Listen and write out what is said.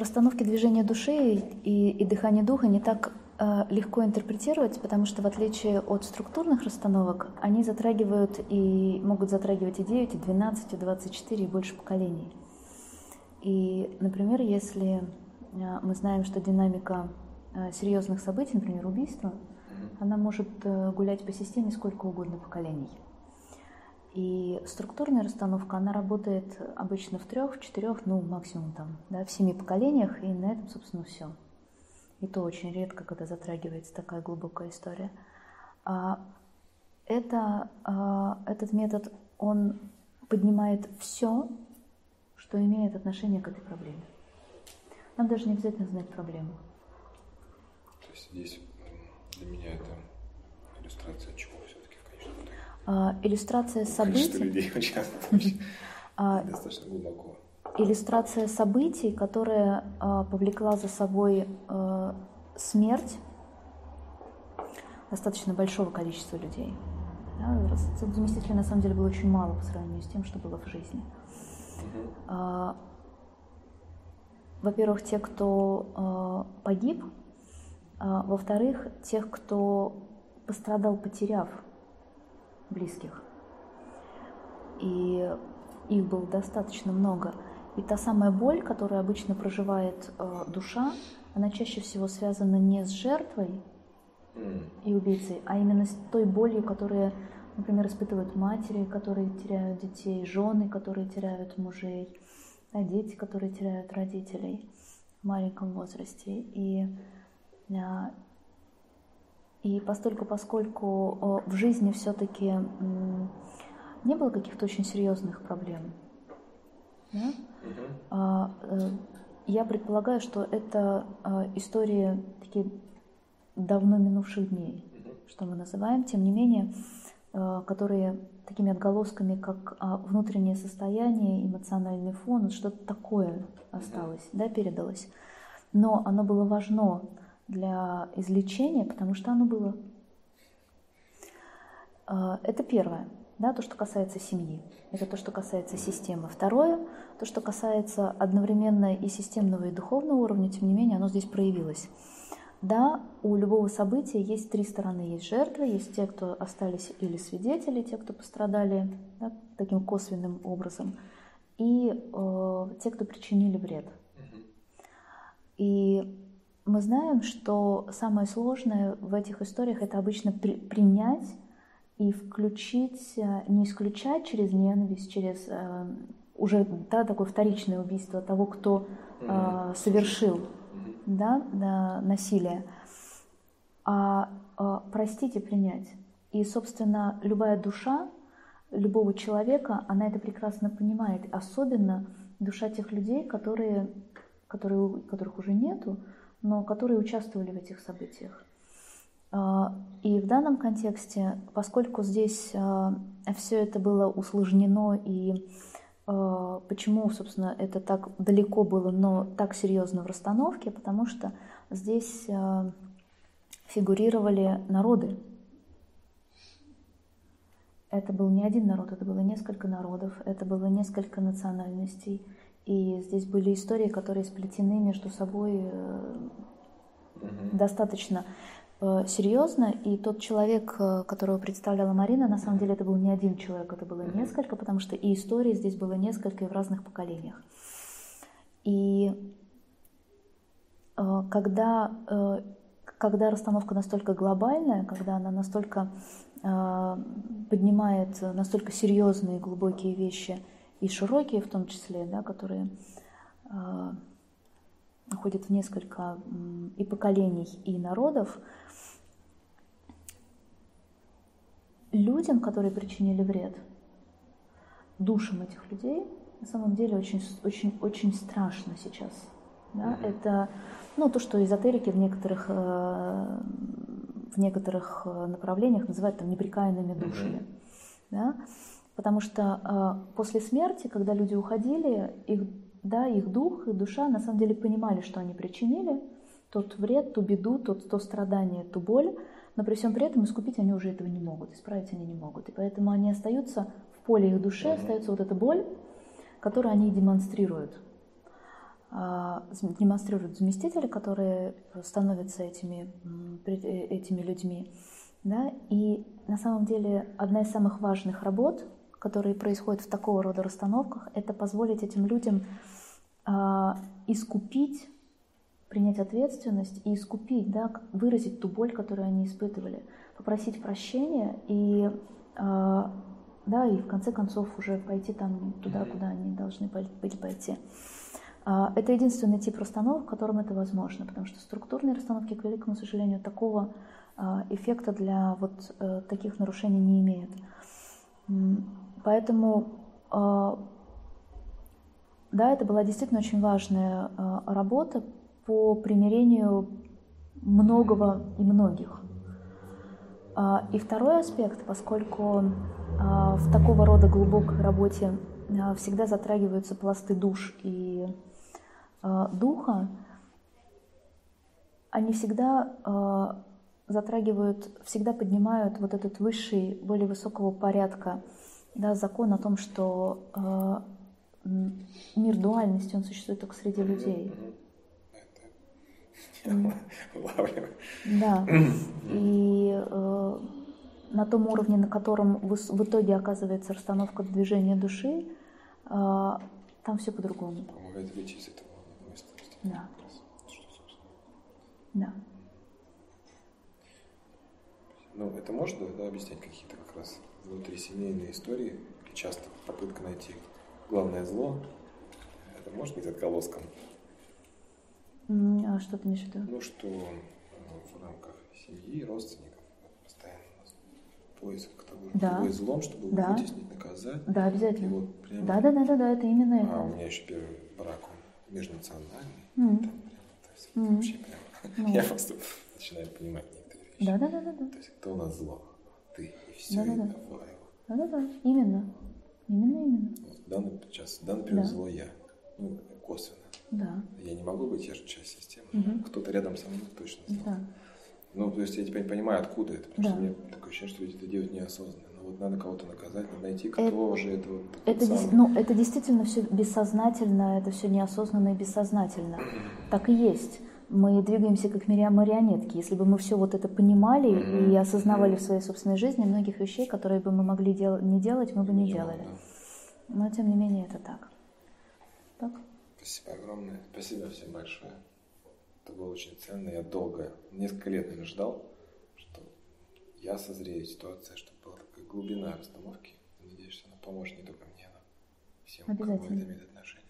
расстановки движения души и, и дыхания духа не так э, легко интерпретировать, потому что в отличие от структурных расстановок, они затрагивают и могут затрагивать и 9, и 12, и 24, и больше поколений. И, например, если э, мы знаем, что динамика э, серьезных событий, например, убийства, она может э, гулять по системе сколько угодно поколений. И структурная расстановка, она работает обычно в трех, в четырех, ну максимум там, да, в семи поколениях, и на этом, собственно, все. И то очень редко, когда затрагивается такая глубокая история. А это, а, этот метод, он поднимает все, что имеет отношение к этой проблеме. Нам даже не обязательно знать проблему. То есть здесь для меня это иллюстрация чего? А, иллюстрация событий. людей а, достаточно глубоко. Иллюстрация событий, которая а, повлекла за собой смерть достаточно большого количества людей. Да, заместителей на самом деле было очень мало по сравнению с тем, что было в жизни. Во-первых, те, кто погиб, во-вторых, тех, кто пострадал, потеряв близких. И их было достаточно много. И та самая боль, которую обычно проживает э, душа, она чаще всего связана не с жертвой и убийцей, а именно с той болью, которую, например, испытывают матери, которые теряют детей, жены, которые теряют мужей, а дети, которые теряют родителей в маленьком возрасте. И э, и постольку, поскольку в жизни все-таки не было каких-то очень серьезных проблем, да? угу. я предполагаю, что это а, истории такие давно минувших дней, угу. что мы называем, тем не менее, которые такими отголосками, как внутреннее состояние, эмоциональный фон, что-то такое осталось, угу. да, передалось. Но оно было важно для излечения, потому что оно было. А, это первое, да, то, что касается семьи. Это то, что касается системы. Второе, то, что касается одновременно и системного, и духовного уровня, тем не менее, оно здесь проявилось. Да, у любого события есть три стороны. Есть жертвы, есть те, кто остались или свидетели, те, кто пострадали да, таким косвенным образом, и э, те, кто причинили вред. И мы знаем, что самое сложное в этих историях это обычно при, принять и включить, э, не исключать через ненависть, через э, уже да, такое вторичное убийство того, кто э, совершил да, да, насилие, а э, простить и принять. И, собственно, любая душа любого человека, она это прекрасно понимает, особенно душа тех людей, которые, которые, которых уже нету, но которые участвовали в этих событиях. А, и в данном контексте, поскольку здесь а, все это было усложнено и а, почему, собственно, это так далеко было, но так серьезно в расстановке, потому что здесь фигурировали народы. Это был не один народ, это было несколько народов, это было несколько национальностей – и здесь были истории, которые сплетены между собой угу. достаточно э, серьезно. И тот человек, э, которого представляла Марина, на самом деле это был не один человек, это было несколько, потому что и истории здесь было несколько и в разных поколениях. И когда, когда расстановка настолько глобальная, когда она настолько поднимает настолько серьезные глубокие вещи – и широкие в том числе, да, которые э, ходят в несколько и поколений, и народов, людям, которые причинили вред, душам этих людей, на самом деле очень, очень, очень страшно сейчас. Да? Mm-hmm. Это ну, то, что эзотерики в некоторых, э, в некоторых э, направлениях называют там неприкаянными душами. Mm-hmm. Да? Потому что э, после смерти, когда люди уходили, их, да, их дух и душа на самом деле понимали, что они причинили, тот вред, ту беду, тот, то страдание, ту боль, но при всем при этом искупить они уже этого не могут, исправить они не могут. И поэтому они остаются в поле их души, остается вот эта боль, которую они демонстрируют. а, демонстрируют заместители, которые становятся этими, э, этими людьми. Да? И на самом деле одна из самых важных работ, которые происходят в такого рода расстановках, это позволить этим людям а, искупить, принять ответственность и искупить, да, выразить ту боль, которую они испытывали, попросить прощения и, а, да, и в конце концов уже пойти там туда, куда они должны были пойти. А, это единственный тип расстановок, в котором это возможно, потому что структурные расстановки, к великому сожалению, такого эффекта для вот э, таких нарушений не имеют. Поэтому, а, да, это была действительно очень важная работа по примирению многого и многих. И второй аспект, поскольку в такого рода глубокой работе всегда затрагиваются пласты душ и духа, они всегда затрагивают, всегда поднимают вот этот высший, более высокого порядка, да, закон о том, что э, мир дуальности, он существует только среди людей. Да. И э, на том уровне, на котором в, в итоге оказывается расстановка движения души, э, там все по-другому. Помогает выйти из этого. Да. Ну, это можно да, объяснять какие-то как раз внутрисемейные истории, часто попытка найти главное зло, это может быть отголоском? А что ты имеешь в виду? Ну, что ну, в рамках семьи, родственников постоянно поиск того, да. его злом, чтобы да. вытеснить, наказать. Да, обязательно. вот прямо... Да, да, да, да, да, это именно это. А у меня еще первый брак, он межнациональный. Mm. Там, то есть mm. вообще прям, mm. я просто начинаю понимать некоторые вещи. Да, да, да, да, да. То есть кто у нас зло? Ты и все, да, да, да. Да, да, да, именно. Именно, именно. Данный, сейчас, данный например, Да. зло я. Ну, косвенно. Да. Я не могу быть, я же часть системы. Мгм. Кто-то рядом со мной точно зло. Да. Ну, то есть я теперь понимаю, откуда это, потому Да. что мне такое ощущение, что люди это делают неосознанно. Но вот надо кого-то наказать, надо найти, кто же это вот тот Это, самый. ну, это действительно все бессознательно, это все неосознанно и бессознательно. Так и есть. Мы двигаемся как марионетки. Если бы мы все вот это понимали Мгм. и осознавали в своей собственной жизни, многих вещей, которые бы мы могли дел- не делать, мы бы не Минимум, делали. да. Но тем не менее это так. Так? Спасибо огромное. Спасибо всем большое. Это было очень ценно. Я долго, несколько лет, наверное, ждал, что я созрею ситуация, чтобы была такая глубина расстановки. Надеюсь, что она поможет не только мне, но всем, кому это имеет отношение.